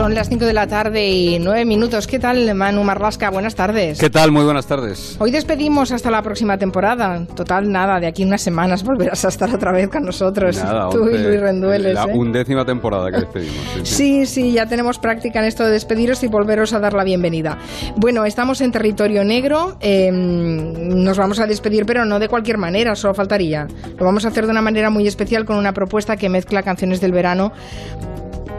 Son las 5 de la tarde y 9 minutos. ¿Qué tal, Manu Marlasca? Buenas tardes. ¿Qué tal? Muy buenas tardes. Hoy despedimos hasta la próxima temporada. Total, nada, de aquí unas semanas volverás a estar otra vez con nosotros. Nada, Tú y Luis Rendueles. La ¿eh? undécima temporada que despedimos. Sí, sí. Sí, sí, ya tenemos práctica en esto de despediros y volveros a dar la bienvenida. Bueno, estamos en territorio negro, eh, nos vamos a despedir, pero no de cualquier manera, solo faltaría. Lo vamos a hacer de una manera muy especial con una propuesta que mezcla canciones del verano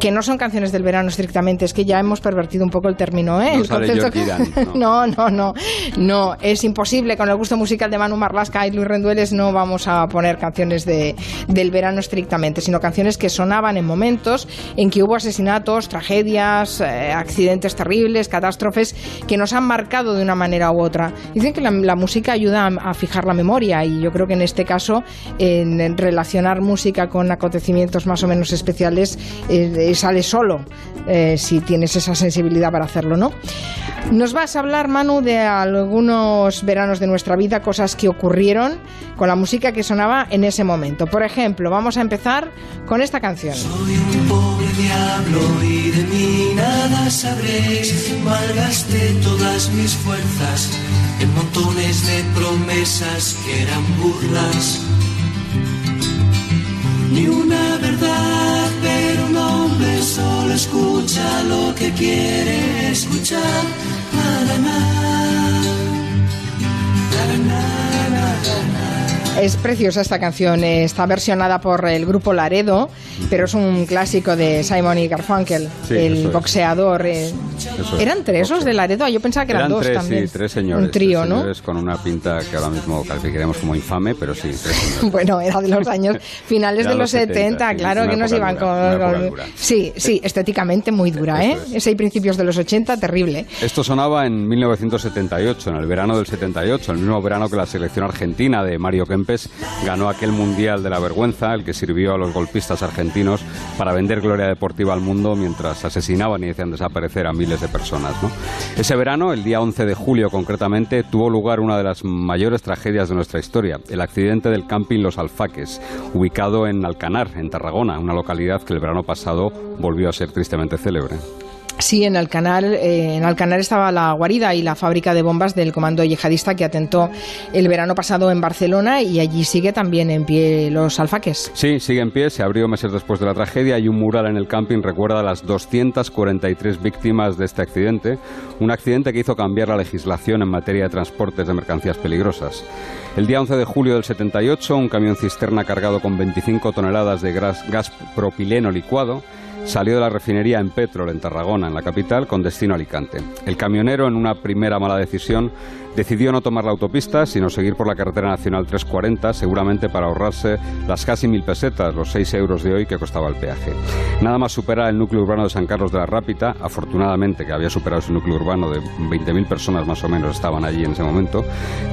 que no son canciones del verano estrictamente, es que ya hemos pervertido un poco el término, ¿eh? No el Iran, no, no, no, no, es imposible. Con el gusto musical de Manu Marlasca y Luis Rendueles no vamos a poner canciones de, del verano estrictamente, sino canciones que sonaban en momentos en que hubo asesinatos, tragedias, eh, accidentes terribles, catástrofes que nos han marcado de una manera u otra. Dicen que la, la música ayuda a, a, fijar la memoria y yo creo que en este caso, en, en relacionar música con acontecimientos más o menos especiales, eh, sale solo eh, si tienes esa sensibilidad para hacerlo, ¿no? Nos vas a hablar, Manu, de algunos veranos de nuestra vida, cosas que ocurrieron con la música que sonaba en ese momento. Por ejemplo, vamos a empezar con esta canción. Soy un pobre diablo y de mí nada sabréis. Todas mis fuerzas en montones de promesas que eran burlas. Ni una verdad, pero hombre solo escucha lo que quiere escuchar. Es preciosa esta canción, está versionada por el grupo Laredo, pero es un clásico de Simon y Garfunkel, Sí, el boxeador. eh. Es, ¿Eran tres los de Laredo? Yo pensaba que eran, Eran dos tres, también. sí, tres señores. Un trío, tres ¿no? señores con una pinta que ahora mismo calificaremos como infame, pero sí, tres señores. Bueno, era de los años finales de los 70, sí, claro es una que nos iban dura, con... Sí, sí, estéticamente muy dura, ¿eh? Es. Ese y principios de los 80, terrible. Esto sonaba en 1978, en el verano del 78, el mismo verano que la selección argentina de Mario Kempes ganó aquel Mundial de la Vergüenza, el que sirvió a los golpistas argentinos para vender gloria deportiva al mundo mientras asesinaban y hacían desaparecer a miles de personas. Ese verano, el día 11 de julio concretamente, tuvo lugar una de las mayores tragedias de nuestra historia, el accidente del camping Los Alfaques, ubicado en Alcanar, en Tarragona, una localidad que el verano pasado volvió a ser tristemente célebre. Sí, en Alcanar, eh, en Alcanar estaba la guarida y la fábrica de bombas del comando yihadista que atentó el verano pasado en Barcelona y allí sigue también en pie los alfaques. Sí, sigue en pie, se abrió meses después de la tragedia y un mural en el camping recuerda a las 243 víctimas de este accidente, un accidente que hizo cambiar la legislación en materia de transportes de mercancías peligrosas. El día 11 de julio del 78, un camión cisterna cargado con 25 toneladas de gas, gas propileno licuado salió de la refinería en Petrol, en Tarragona, en la capital, con destino a Alicante. El camionero, en una primera mala decisión, decidió no tomar la autopista, sino seguir por la carretera nacional 340, seguramente para ahorrarse las casi mil pesetas, los 6 euros de hoy que costaba el peaje. Nada más superar el núcleo urbano de San Carlos de la Rápita, afortunadamente que había superado ese núcleo urbano de 20.000 personas más o menos estaban allí en ese momento,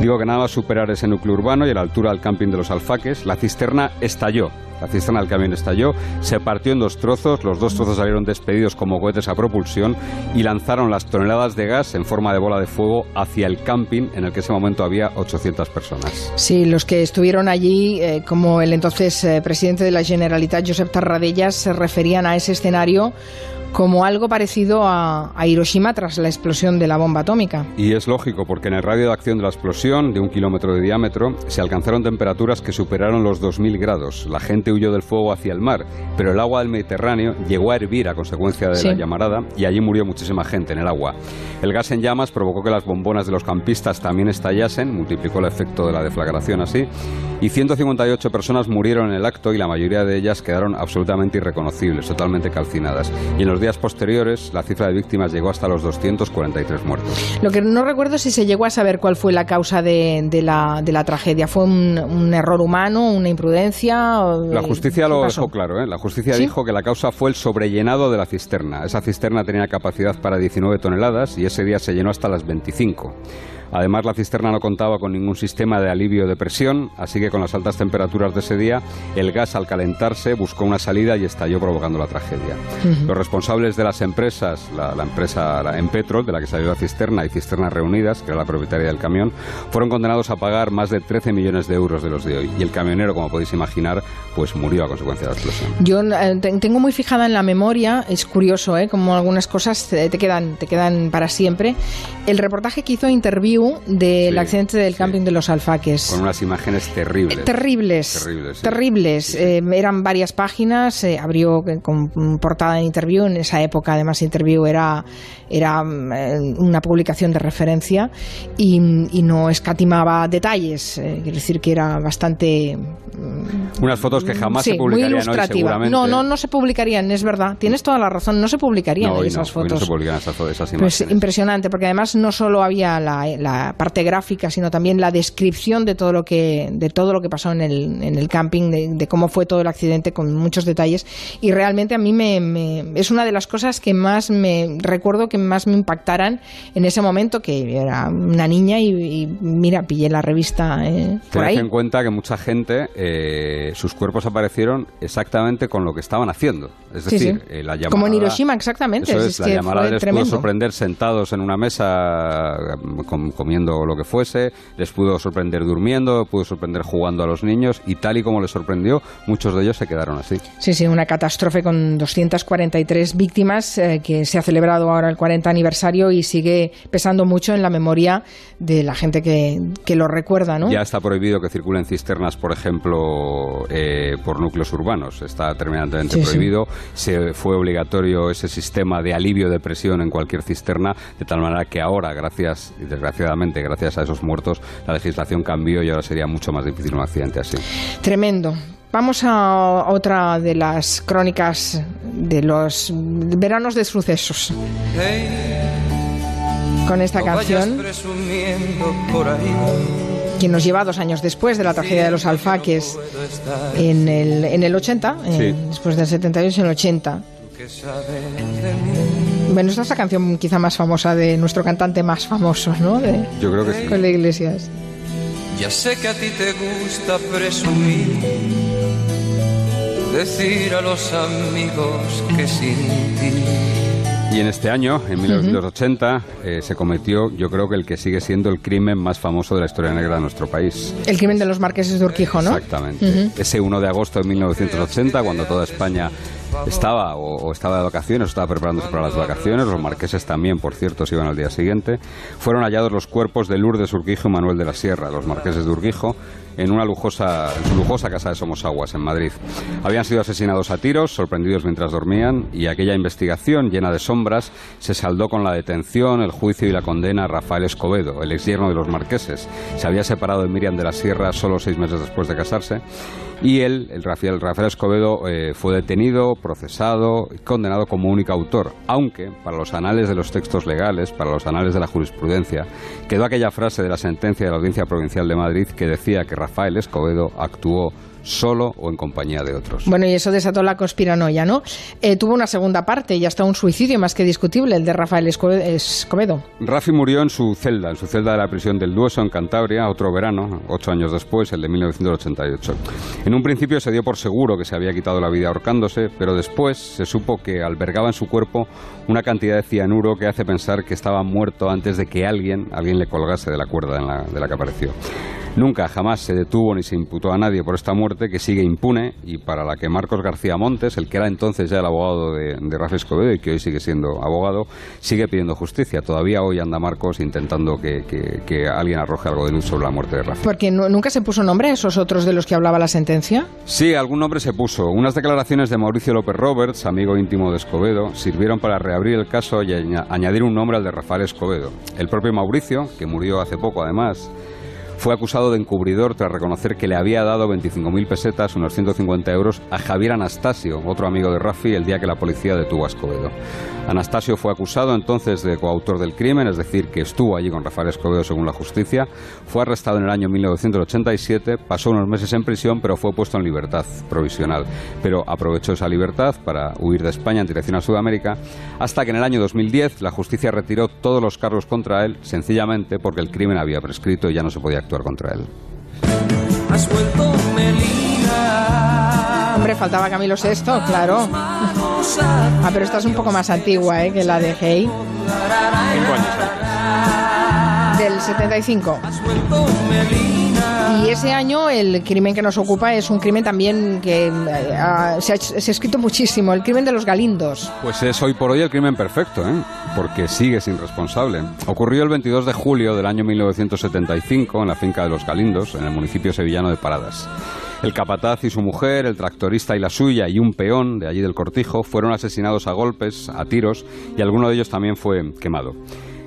digo que nada más superar ese núcleo urbano y a la altura del camping de los Alfaques, la cisterna estalló. La cisterna del camión estalló, se partió en dos trozos, los dos trozos salieron despedidos como cohetes a propulsión y lanzaron las toneladas de gas en forma de bola de fuego hacia el camping en el que ese momento había 800 personas. Sí, los que estuvieron allí, eh, como el entonces eh, presidente de la Generalitat, Josep Tarradellas, se referían a ese escenario como algo parecido a, a, Hiroshima tras la explosión de la bomba atómica. Y es lógico, porque en el radio de acción de la explosión, de un kilómetro de diámetro, se alcanzaron temperaturas que superaron los 2.000 grados. La gente huyó del fuego hacia el mar, pero el agua del Mediterráneo llegó a hervir a consecuencia de Sí. la llamarada y allí murió muchísima gente en el agua. El gas en llamas provocó que las bombonas de los campistas también estallasen, multiplicó el efecto de la deflagración así, y 158 personas murieron en el acto y la mayoría de ellas quedaron absolutamente irreconocibles, totalmente calcinadas. Y en los días posteriores la cifra de víctimas llegó hasta los 243 muertos. Lo que no recuerdo es si se llegó a saber cuál fue la causa de, de la, de la tragedia. ¿Fue un, un error humano, una imprudencia? La justicia ¿qué lo pasó? dejó claro, ¿eh? La justicia ¿Sí? dijo que la causa fue el sobrellenado de la cisterna. Esa cisterna tenía capacidad para 19 toneladas y ese día se llenó hasta las 25. Además, la cisterna no contaba con ningún sistema de alivio de presión, así que con las altas temperaturas de ese día, el gas al calentarse buscó una salida y estalló provocando la tragedia. Los responsables de las empresas, la, empresa la Empetrol, de la que salió la cisterna, y Cisternas Reunidas, que era la propietaria del camión, fueron condenados a pagar más de 13 millones de euros de los de hoy. Y el camionero, como podéis imaginar, pues murió a consecuencia de la explosión. Yo eh, tengo muy fijada en la memoria, es curioso, ¿eh? como algunas cosas te, quedan, te quedan para siempre, el reportaje que hizo Interview del accidente del camping de los Alfaques. Con unas imágenes terribles. terribles. Terribles. terribles. Eh, eran varias páginas, abrió con portada de Interview, en esa época además Interview era, era una publicación de referencia y, no escatimaba detalles, quiero decir que era bastante... Unas fotos que jamás se publicarían muy ilustrativa. no, no, no se publicarían, es verdad. Tienes toda la razón, no se publicarían esas fotos. no se esas, esas pues imágenes. impresionante, porque además no solo había la, parte gráfica, sino también la descripción de todo lo que, de todo lo que pasó en el, en el camping, de, cómo fue todo el accidente, con muchos detalles. Y realmente a mí me, es una de las cosas que más me recuerdo que más me impactaran en ese momento, que era una niña y, mira, pillé la revista eh, por ahí. en cuenta que mucha gente, eh, sus cuerpos aparecieron exactamente con lo que estaban haciendo. Es decir, eh, la llamada, Como en Hiroshima, exactamente. es, la llamada les pudo sorprender sentados en una mesa comiendo lo que fuese, les pudo sorprender durmiendo, pudo sorprender jugando a los niños y tal y como les sorprendió, muchos de ellos se quedaron así. Sí, sí, una catástrofe con 243 víctimas eh, que se ha celebrado ahora el 40 aniversario y sigue pesando mucho en la memoria de la gente que, que lo recuerda, ¿no? Ya está prohibido que circulen cisternas, por ejemplo, eh, por núcleos urbanos. Está terminantemente prohibido. Se fue obligatorio ese sistema de alivio de presión en cualquier cisterna, de tal manera que ahora, gracias y desgraciadamente, gracias a esos muertos, la legislación cambió y ahora sería mucho más difícil un accidente así. Tremendo. Vamos a otra de las crónicas de los veranos de sucesos. Con esta canción que nos lleva dos años después de la tragedia de los alfaques en el, en el 80, después del 78 en el 80. Bueno, esta es la canción quizá más famosa de nuestro cantante más famoso, ¿no? De, Yo creo que sí. Con la Iglesias. Ya sé que a ti te gusta presumir, decir a los amigos que sin ti y en este año, en 1980, eh, se cometió, yo creo que el que sigue siendo el crimen más famoso de la historia negra de nuestro país. El crimen de los marqueses de Urquijo, ¿no? Exactamente. Ese 1 de agosto de 1980, cuando toda España estaba o, estaba de vacaciones, estaba preparándose para las vacaciones, los marqueses también, por cierto, se iban al día siguiente, fueron hallados los cuerpos de Lourdes Urquijo y Manuel de la Sierra, los marqueses de Urquijo, en una lujosa, su lujosa casa de Somosaguas, en Madrid. Habían sido asesinados a tiros, sorprendidos mientras dormían, y aquella investigación llena de sombras se saldó con la detención, el juicio y la condena a Rafael Escobedo, el exyerno de los marqueses. Se había separado de Miriam de la Sierra solo seis meses después de casarse y él, el Rafael, Rafael Escobedo, eh, fue detenido, procesado y condenado como único autor, aunque para los anales de los textos legales, para los anales de la jurisprudencia, quedó aquella frase de la sentencia de la Audiencia Provincial de Madrid que decía que Rafael Escobedo actuó solo o en compañía de otros. Bueno, y eso desató la conspiranoia, ¿no? Eh, tuvo una segunda parte y hasta un suicidio más que discutible, el de Rafael Escobedo. Rafi murió en su celda, en su celda de la prisión del Dueso, en Cantabria, otro verano, ocho años después, el de 1988. En un principio se dio por seguro que se había quitado la vida ahorcándose, pero después se supo que albergaba en su cuerpo una cantidad de cianuro que hace pensar que estaba muerto antes de que alguien, alguien le colgase de la cuerda de la que apareció. Nunca, jamás se detuvo ni se imputó a nadie por esta muerte que sigue impune y para la que Marcos García Montes, el que era entonces ya el abogado de, de Rafa Escobedo y que hoy sigue siendo abogado, sigue pidiendo justicia. Todavía hoy anda Marcos intentando que, alguien arroje algo de luz sobre la muerte de Rafa. Porque nunca se puso nombre a esos otros de los que hablaba la sentencia. Sí, algún nombre se puso. Unas declaraciones de Mauricio López Roberts, amigo íntimo de Escobedo, sirvieron para reabrir el caso y añadir un nombre al de Rafael Escobedo. El propio Mauricio, que murió hace poco además, fue acusado de encubridor tras reconocer que le había dado 25.000 pesetas, unos 150 euros, a Javier Anastasio, otro amigo de Rafi, el día que la policía detuvo a Escobedo. Anastasio fue acusado entonces de coautor del crimen, es decir, que estuvo allí con Rafael Escobedo según la justicia. Fue arrestado en el año 1987, pasó unos meses en prisión, pero fue puesto en libertad provisional. Pero aprovechó esa libertad para huir de España en dirección a Sudamérica, hasta que en el año 2010 la justicia retiró todos los cargos contra él, sencillamente porque el crimen había prescrito y ya no se podía actuar contra él. Hombre, faltaba Camilo VI, claro. Ah, pero esta es un poco más antigua ¿eh? que la de Hey. Cinco años Del 75. Y ese año el crimen que nos ocupa es un crimen también que eh, se, ha, se ha escrito muchísimo, el crimen de los galindos. Pues es hoy por hoy el crimen perfecto, ¿eh? Porque sigue sin responsable. Ocurrió el 22 de julio del año 1975 en la finca de Los Galindos, en el municipio sevillano de Paradas. El capataz y su mujer, el tractorista y la suya y un peón de allí del cortijo fueron asesinados a golpes, a tiros, y alguno de ellos también fue quemado.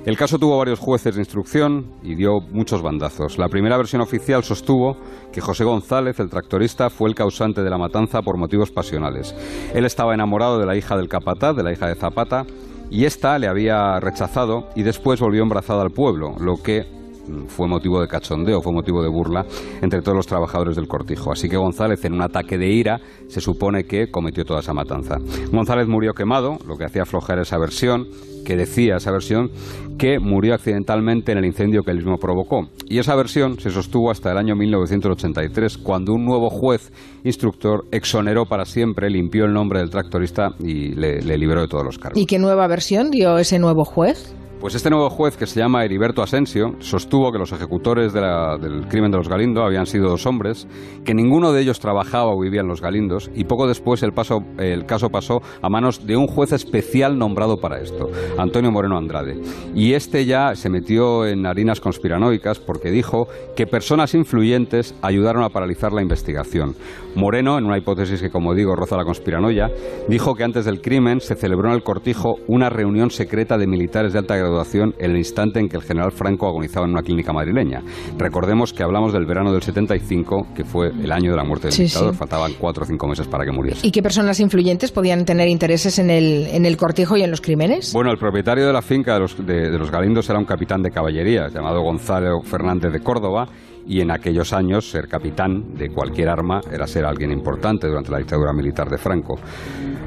El caso tuvo varios jueces de instrucción y dio muchos bandazos. La primera versión oficial sostuvo que José González, el tractorista, fue el causante de la matanza por motivos pasionales. Él estaba enamorado de la hija del capataz, de la hija de Zapata, y ésta le había rechazado y después volvió embarazada al pueblo, lo que fue motivo de cachondeo, fue motivo de burla entre todos los trabajadores del cortijo. Así que González, en un ataque de ira, se supone que cometió toda esa matanza. González murió quemado, lo que hacía aflojar esa versión, que decía esa versión que murió accidentalmente en el incendio que él mismo provocó. Y esa versión se sostuvo hasta el año 1983, cuando un nuevo juez instructor exoneró para siempre, limpió el nombre del tractorista y le, le liberó de todos los cargos. ¿Y qué nueva versión dio ese nuevo juez? Pues este nuevo juez, que se llama Heriberto Asensio, sostuvo que los ejecutores del crimen de los Galindo habían sido dos hombres, que ninguno de ellos trabajaba o vivía en los Galindos, y poco después el, el caso pasó a manos de un juez especial nombrado para esto, Antonio Moreno Andrade. Y este ya se metió en harinas conspiranoicas porque dijo que personas influyentes ayudaron a paralizar la investigación. Moreno, en una hipótesis que, como digo, roza la conspiranoia, dijo que antes del crimen se celebró en el cortijo una reunión secreta de militares de alta graduación en el instante en que el general Franco agonizaba en una clínica madrileña. Recordemos que hablamos del verano del 75, que fue el año de la muerte del Sí, dictador. sí. Faltaban cuatro o cinco meses para que muriese. ¿Y qué personas influyentes podían tener intereses en el, en el cortijo y en los crímenes? Bueno, el propietario de la finca de los, de- de los Galindos era un capitán de caballería llamado Gonzalo Fernández de Córdoba y en aquellos años ser capitán de cualquier arma era ser alguien importante durante la dictadura militar de Franco.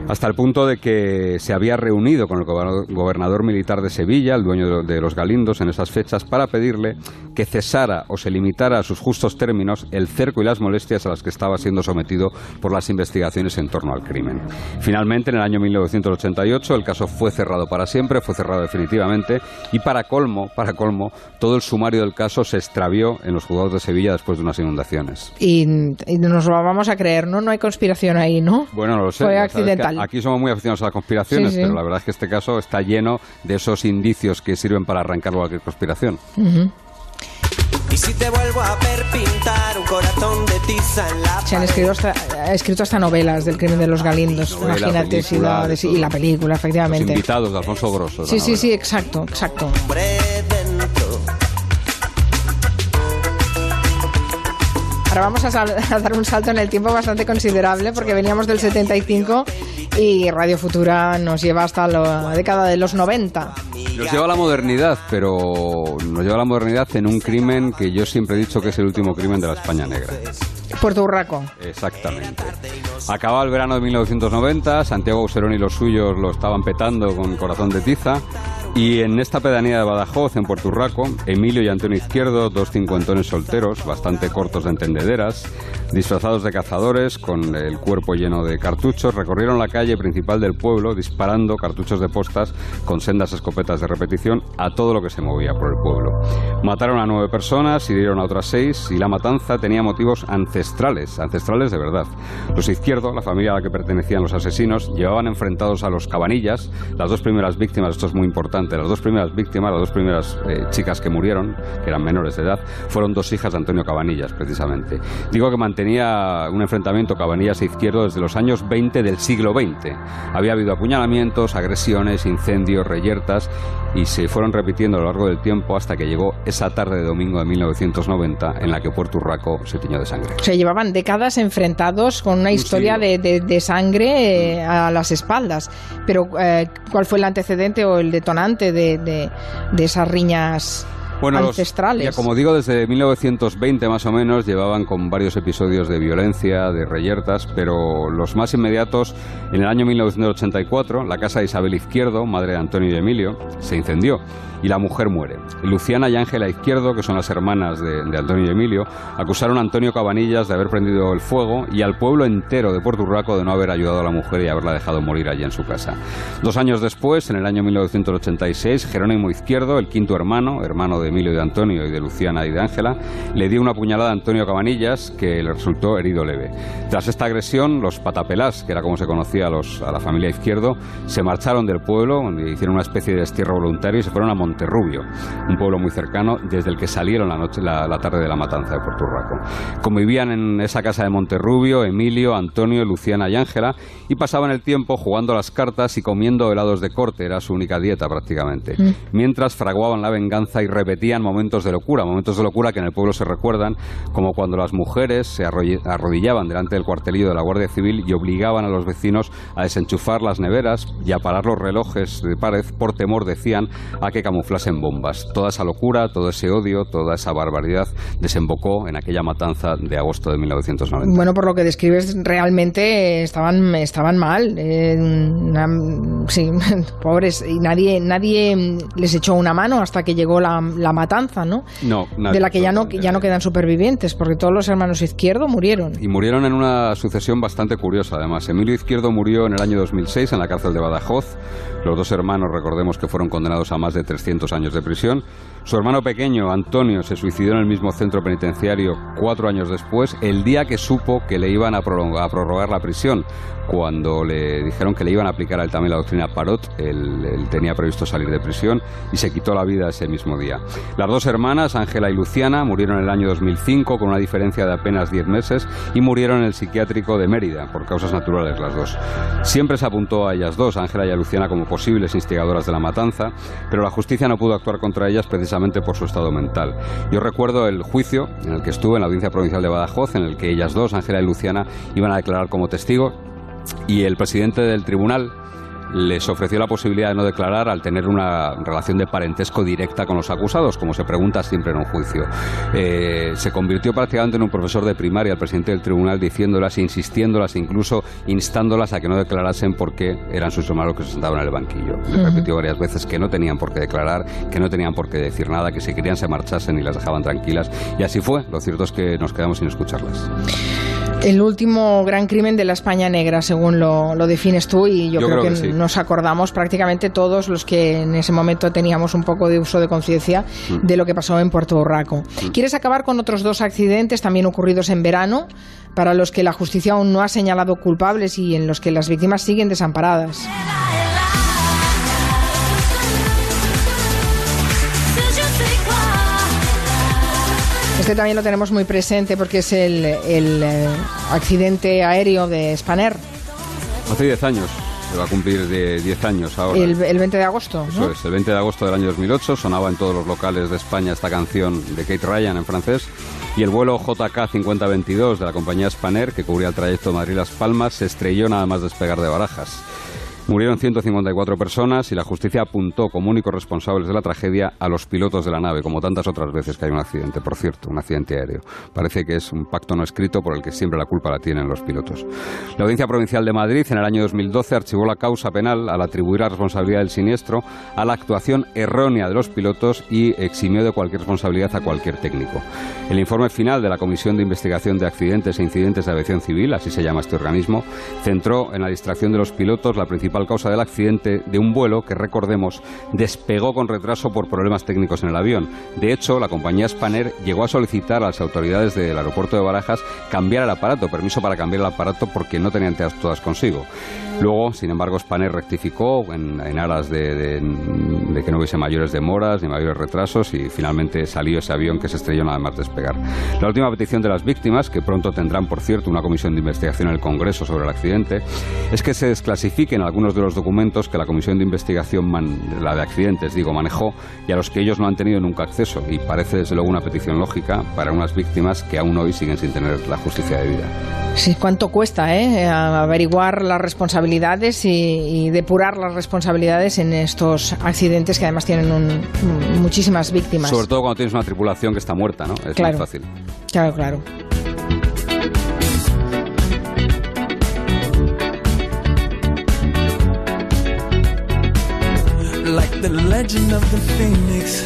Hasta el punto de que se había reunido con el goberna- gobernador militar de Sevilla, el dueño de los Galindos, en esas fechas para pedirle que cesara o se limitara a sus justos términos el cerco y las molestias a las que estaba siendo sometido por las investigaciones en torno al crimen. Finalmente, en el año 1988, el caso fue cerrado para siempre, fue cerrado definitivamente y para colmo, para colmo, todo el sumario del caso se extravió en los juzgados de Sevilla después de unas inundaciones. Y, y nos lo vamos a creer, ¿no? No hay conspiración ahí, ¿no? Bueno, no lo sé. Fue accidental. Aquí somos muy aficionados a las conspiraciones, Sí, sí. pero la verdad es que este caso está lleno de esos indicios que sirven para arrancar cualquier conspiración. Y si te vuelvo a ver pintar un corazón de tiza en la Se han escrito hasta, ha escrito hasta novelas del crimen de los Galindos. Novela, Imagínate si y la película, Los efectivamente. invitados de Alfonso Grosso. Sí, sí, sí, exacto, exacto. hombre Ahora vamos a, a dar un salto en el tiempo bastante considerable porque veníamos del 75 y Radio Futura nos lleva hasta la década de los 90. Nos lleva a la modernidad, pero nos lleva a la modernidad en un crimen que yo siempre he dicho que es el último crimen de la España negra. Puerto Urraco. Exactamente. Acababa el verano de 1990, Santiago Auserón y los suyos lo estaban petando con corazón de tiza. Y en esta pedanía de Badajoz, en Puerto Urraco, Emilio y Antonio Izquierdo, dos cincuentones solteros, bastante cortos de entendederas, disfrazados de cazadores, con el cuerpo lleno de cartuchos, recorrieron la calle principal del pueblo disparando cartuchos de postas con sendas escopetas de repetición a todo lo que se movía por el pueblo. Mataron a nueve personas, hirieron a otras seis y la matanza tenía motivos ancestrales, ancestrales de verdad. Los Izquierdo, la familia a la que pertenecían los asesinos, llevaban enfrentados a los Cabanillas, las dos primeras víctimas, esto es muy importante, interesante. Las dos primeras víctimas, las dos primeras eh, chicas que murieron, que eran menores de edad, fueron dos hijas de Antonio Cabanillas, precisamente. Digo que mantenía un enfrentamiento Cabanillas e Izquierdo desde los años 20 del siglo XX. Había habido apuñalamientos, agresiones, incendios, reyertas y se fueron repitiendo a lo largo del tiempo hasta que llegó esa tarde de domingo de 1990 en la que Puerto Urraco se tiñó de sangre. Se llevaban décadas enfrentados con una historia de, sangre eh, a las espaldas. Pero, eh, ¿cuál fue el antecedente o el detonante de, de esas riñas bueno, ancestrales. ya como digo, desde 1920 más o menos llevaban con varios episodios de violencia, de reyertas, pero los más inmediatos, en el año 1984, la casa de Isabel Izquierdo, madre de Antonio y Emilio, se incendió y la mujer muere. Luciana y Ángela Izquierdo, que son las hermanas de, Antonio y Emilio, acusaron a Antonio Cabanillas de haber prendido el fuego y al pueblo entero de Puerto Urraco de no haber ayudado a la mujer y haberla dejado morir allí en su casa. Dos años después, en el año 1986, Jerónimo Izquierdo, el quinto hermano, hermano de Emilio y de Antonio y de Luciana y de Ángela, le dio una puñalada a Antonio Cabanillas que le resultó herido leve. Tras esta agresión, los patapelás, que era como se conocía a, los, a la familia Izquierdo, se marcharon del pueblo, hicieron una especie de destierro voluntario y se fueron a montar Monterrubio, un pueblo muy cercano desde el que salieron la, noche, la, tarde de la matanza de Puerto Urraco. Convivían en esa casa de Monterrubio Emilio, Antonio, Luciana y Ángela y pasaban el tiempo jugando las cartas y comiendo helados de corte, era su única dieta prácticamente, mm. mientras fraguaban la venganza y repetían momentos de locura, momentos de locura que en el pueblo se recuerdan como cuando las mujeres se arrodillaban delante del cuartelillo de la Guardia Civil y obligaban a los vecinos a desenchufar las neveras y a parar los relojes de pared por temor, decían, a que camuflaran en bombas. Toda esa locura, todo ese odio, toda esa barbaridad desembocó en aquella matanza de agosto de 1990. Bueno, por lo que describes, realmente estaban, estaban mal. Eh, sí, pobres. Y nadie, nadie les echó una mano hasta que llegó la, matanza, ¿no? No, De la que ya no, ya no quedan supervivientes, porque todos los hermanos Izquierdo murieron. Y murieron en una sucesión bastante curiosa, además. Emilio Izquierdo murió en el año 2006 en la cárcel de Badajoz. Los dos hermanos, recordemos que fueron condenados a más de 300 años de prisión. Su hermano pequeño, Antonio, se suicidó en el mismo centro penitenciario cuatro años después, el día que supo que le iban a, prorrogar la prisión. Cuando le dijeron que le iban a aplicar a él también la doctrina Parot, él, tenía previsto salir de prisión y se quitó la vida ese mismo día. Las dos hermanas, Ángela y Luciana, murieron en el año 2005 con una diferencia de apenas 10 meses y murieron en el psiquiátrico de Mérida por causas naturales las dos. Siempre se apuntó a ellas dos, Ángela y a Luciana, como posibles instigadoras de la matanza, pero la justicia no pudo actuar contra ellas precisamente por su estado mental. Yo recuerdo el juicio en el que estuve en la Audiencia Provincial de Badajoz, en el que ellas dos, Ángela y Luciana, iban a declarar como testigos y el presidente del tribunal les ofreció la posibilidad de no declarar al tener una relación de parentesco directa con los acusados, como se pregunta siempre en un juicio. Eh, se convirtió prácticamente en un profesor de primaria al presidente del tribunal diciéndolas, insistiéndolas, incluso instándolas a que no declarasen porque eran sus hermanos que se sentaban en el banquillo. Le repitió varias veces que no tenían por qué declarar, que no tenían por qué decir nada, que si querían se marchasen y las dejaban tranquilas. Y así fue. Lo cierto es que nos quedamos sin escucharlas. El último gran crimen de la España negra, según lo, defines tú, y yo, creo, que, nos acordamos prácticamente todos los que en ese momento teníamos un poco de uso de conciencia mm. de lo que pasó en Puerto Urraco. Mm. ¿Quieres acabar con otros dos accidentes también ocurridos en verano, para los que la justicia aún no ha señalado culpables y en los que las víctimas siguen desamparadas? Este también lo tenemos muy presente porque es el, eh, accidente aéreo de Spanair. Hace 10 años, se va a cumplir de 10 años ahora. El, 20 de agosto. Eso es, el 20 de agosto del año 2008 sonaba en todos los locales de España esta canción de Kate Ryan en francés. Y el vuelo JK 5022 de la compañía Spanair, que cubría el trayecto Madrid-Las Palmas, se estrelló nada más despegar de Barajas. Murieron 154 personas y la justicia apuntó como únicos responsables de la tragedia a los pilotos de la nave, como tantas otras veces que hay un accidente, por cierto, un accidente aéreo. Parece que es un pacto no escrito por el que siempre la culpa la tienen los pilotos. La Audiencia Provincial de Madrid en el año 2012 archivó la causa penal al atribuir la responsabilidad del siniestro a la actuación errónea de los pilotos y eximió de cualquier responsabilidad a cualquier técnico. El informe final de la Comisión de Investigación de Accidentes e Incidentes de Aviación Civil, así se llama este organismo, centró en la distracción de los pilotos la principal principal causa del accidente de un vuelo que, recordemos, despegó con retraso por problemas técnicos en el avión. De hecho, la compañía Spanair llegó a solicitar a las autoridades del aeropuerto de Barajas cambiar el aparato, permiso para cambiar el aparato porque no tenían todas consigo. Luego, sin embargo, Spanair rectificó en, aras de, que no hubiese mayores demoras ni mayores retrasos y finalmente salió ese avión que se estrelló nada más despegar. La última petición de las víctimas, que pronto tendrán, por cierto, una comisión de investigación en el Congreso sobre el accidente, es que se desclasifiquen algunos de los documentos que la comisión de investigación, la de accidentes, digo, manejó y a los que ellos no han tenido nunca acceso. Y parece, desde luego, una petición lógica para unas víctimas que aún hoy siguen sin tener la justicia debida. Sí, ¿cuánto cuesta eh? averiguar las responsabilidades y, depurar las responsabilidades en estos accidentes que además tienen muchísimas víctimas? Sobre todo cuando tienes una tripulación que está muerta, ¿no? Es muy fácil. Claro, claro. The legend of the phoenix.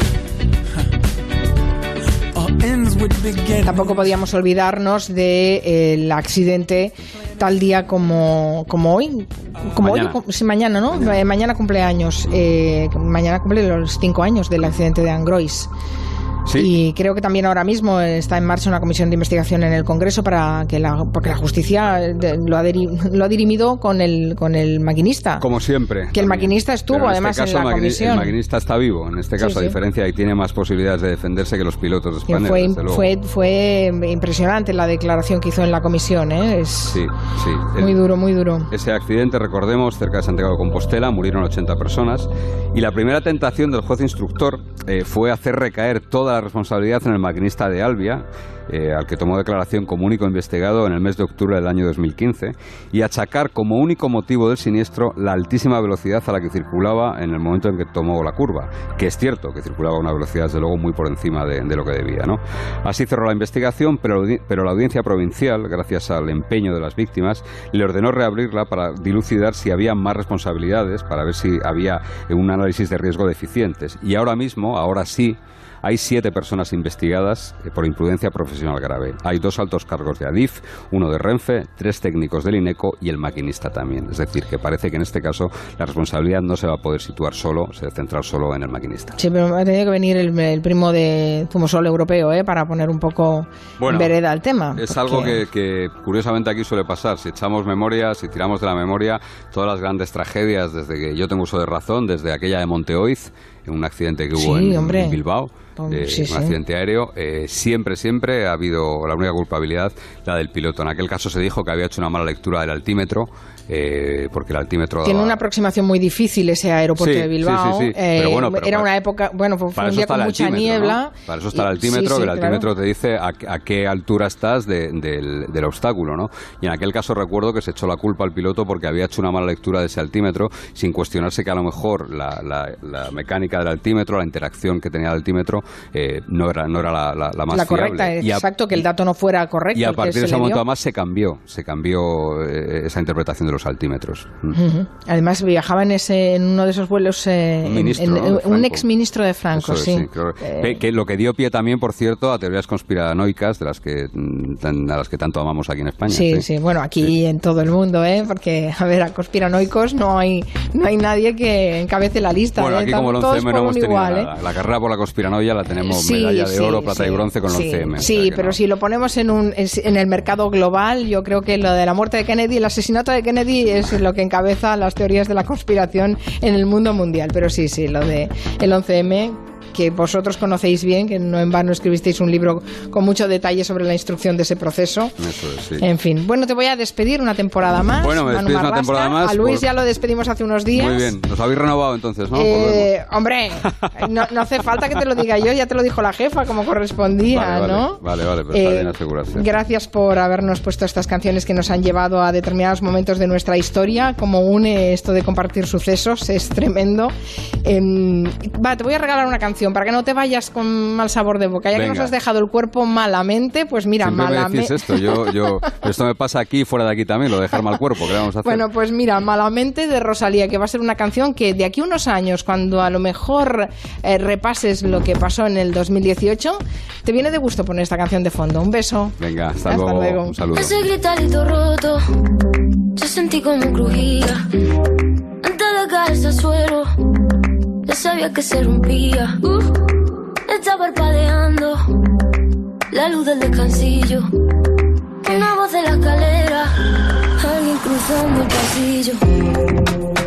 Tampoco podíamos olvidarnos del de, eh, accidente tal día como, como hoy. Como mañana. hoy, mañana, ¿no? Eh, mañana cumpleaños. Eh, mañana cumple los cinco años del accidente de Angrois. Y creo que también ahora mismo está en marcha una comisión de investigación en el Congreso para que la, porque la justicia lo ha, lo ha dirimido con el, con el maquinista. Como siempre. Que el maquinista estuvo este además en la comisión. El maquinista está vivo, en este caso, a diferencia y tiene más posibilidades de defenderse que los pilotos de España. Fue, fue, fue, impresionante la declaración que hizo en la comisión. ¿eh? Es sí, sí. Muy duro, muy duro. Ese accidente, recordemos, cerca de Santiago de Compostela, murieron 80 personas y la primera tentación del juez instructor eh, fue hacer recaer toda la responsabilidad en el maquinista de Albia, eh, al que tomó declaración como único investigado en el mes de octubre del año 2015, y achacar como único motivo del siniestro la altísima velocidad a la que circulaba en el momento en que tomó la curva, que es cierto que circulaba a una velocidad, desde luego, muy por encima de, lo que debía. ¿no? Así cerró la investigación, pero, pero la audiencia provincial, gracias al empeño de las víctimas, le ordenó reabrirla para dilucidar si había más responsabilidades, para ver si había un análisis de riesgo deficientes. Y ahora mismo, ahora sí, hay siete personas investigadas eh, por imprudencia profesional grave. Hay dos altos cargos de Adif, uno de Renfe, tres técnicos del INECO y el maquinista también. Es decir, que parece que en este caso la responsabilidad no se va a poder situar solo, se va a centrar solo en el maquinista. Sí, pero ha tenido que venir el, primo de Zumosol europeo ¿eh? para poner un poco en vereda al tema. Es algo que, curiosamente aquí suele pasar. Si echamos memoria, si tiramos de la memoria, todas las grandes tragedias desde que yo tengo uso de razón, desde aquella de Monteoiz, un accidente que hubo en Bilbao un accidente aéreo, eh, siempre, siempre ha habido la única culpabilidad, la del piloto. En aquel caso se dijo que había hecho una mala lectura del altímetro, eh, porque el altímetro... Tiene una aproximación muy difícil ese aeropuerto de Bilbao. Sí, pero eh, bueno, era una época, bueno, fue, un día con mucha niebla. Para eso está el altímetro, que el altímetro te dice a, qué altura estás del, del, obstáculo, ¿no? Y en aquel caso recuerdo que se echó la culpa al piloto porque había hecho una mala lectura de ese altímetro, sin cuestionarse que a lo mejor la, la mecánica del altímetro, la interacción que tenía el altímetro, eh, no era, no era la, la, más la correcta, exacto, que el dato no fuera correcto. Y a partir de ese momento además se cambió, se cambió eh, esa interpretación de los altímetros. Mm. Además viajaba en, ese, en uno de esos vuelos eh, un, ex ministro de Franco, sí. que lo que dio pie también, por cierto, a teorías conspiranoicas de las que a las que tanto amamos aquí en España. Sí, sí, bueno, aquí en todo el mundo, ¿eh? porque a ver, a conspiranoicos no hay no hay nadie que encabece la lista. Bueno, aquí como el 11M no hemos tenido La carrera por la conspiranoia la tenemos medalla de oro, plata y bronce con el 11M. Sí, pero si lo ponemos en, un, en el mercado global, yo creo que lo de la muerte de Kennedy, el asesinato de Kennedy es lo que encabeza las teorías de la conspiración en el mundo mundial. Pero sí, sí, lo de el 11M que vosotros conocéis bien, que no en vano escribisteis un libro con mucho detalle sobre la instrucción de ese proceso. En fin, bueno, te voy a despedir una temporada más. Bueno, me despides una temporada más. A Luis ya lo despedimos hace unos días. Muy bien, nos habéis renovado entonces, ¿no? Eh, hombre, no, hace falta que te lo diga yo, ya te lo dijo la jefa como correspondía, ¿no? Vale, vale, pero está eh, bien asegurarse. Gracias por habernos puesto estas canciones que nos han llevado a determinados momentos de nuestra historia, como une esto de compartir sucesos, es tremendo. Em, va, te voy a regalar una canción para que no te vayas con mal sabor de boca. Ya que Venga. nos has dejado el cuerpo malamente, pues mira, Siempre me malamente. decís esto, yo, yo, esto me pasa aquí y fuera de aquí también, lo de dejar mal cuerpo, ¿qué vamos a hacer? Bueno, pues mira, Malamente de Rosalía, que va a ser una canción que de aquí a unos años, cuando a lo mejor eh, repases lo que pasó en el 2018, te viene de gusto poner esta canción de fondo. Un beso. Venga, hasta, Hasta luego, luego. un saludo. Ese gritarito roto, yo sentí como crujía. Antes de caerse al suelo, sabía que se rompía. Uh, está parpadeando la luz del descansillo. Una voz de la escalera, alguien cruzando el pasillo.